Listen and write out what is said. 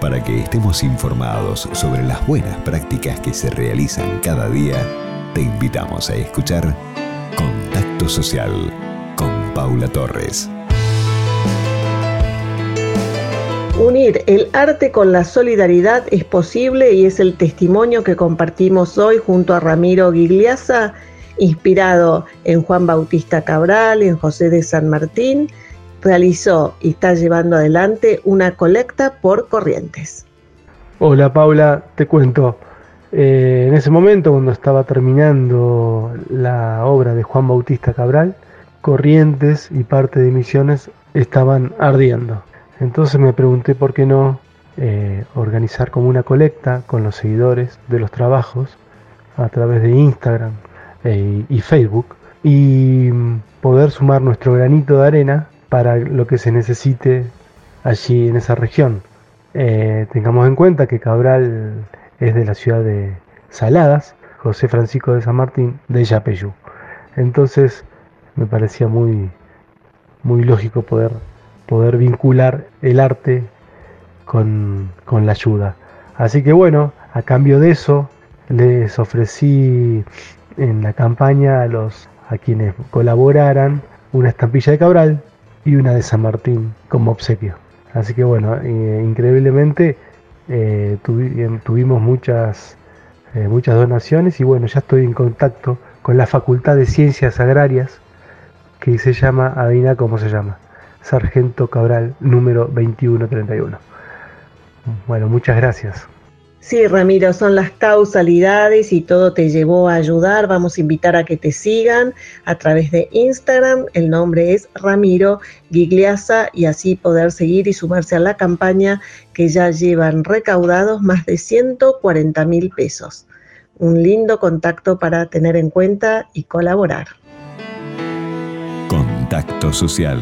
Para que estemos informados sobre las buenas prácticas que se realizan cada día, te invitamos a escuchar Contacto Social con Paula Torres. Unir el arte con la solidaridad es posible y es el testimonio que compartimos hoy junto a Ramiro Gigliasa, inspirado en Juan Bautista Cabral, en José de San Martín, realizó y está llevando adelante una colecta por corrientes. Hola Paula, te cuento. Eh, en ese momento, cuando estaba terminando la obra de Juan Bautista Cabral, Corrientes y parte de Misiones estaban ardiendo. Entonces me pregunté por qué no eh, organizar como una colecta con los seguidores de los trabajos a través de Instagram eh, y Facebook y poder sumar nuestro granito de arena para lo que se necesite allí en esa región. Eh, tengamos en cuenta que Cabral es de la ciudad de Saladas, José Francisco de San Martín de Yapeyú. Entonces me parecía muy, muy lógico poder poder vincular el arte con, la ayuda. Así que bueno, a cambio de eso, les ofrecí en la campaña a, los, a quienes colaboraran una estampilla de Cabral y una de San Martín como obsequio. Así que bueno, eh, increíblemente eh, tuvimos muchas, eh, muchas donaciones y bueno, ya estoy en contacto con la Facultad de Ciencias Agrarias que se llama, adivina cómo se llama, Sargento Cabral, número 2131. Bueno, muchas gracias. Sí, Ramiro, son las causalidades y todo te llevó a ayudar. Vamos a invitar a que te sigan a través de Instagram. El nombre es Ramiro Gigliasa y así poder seguir y sumarse a la campaña que ya llevan recaudados más de 140 mil pesos. Un lindo contacto para tener en cuenta y colaborar. Contacto social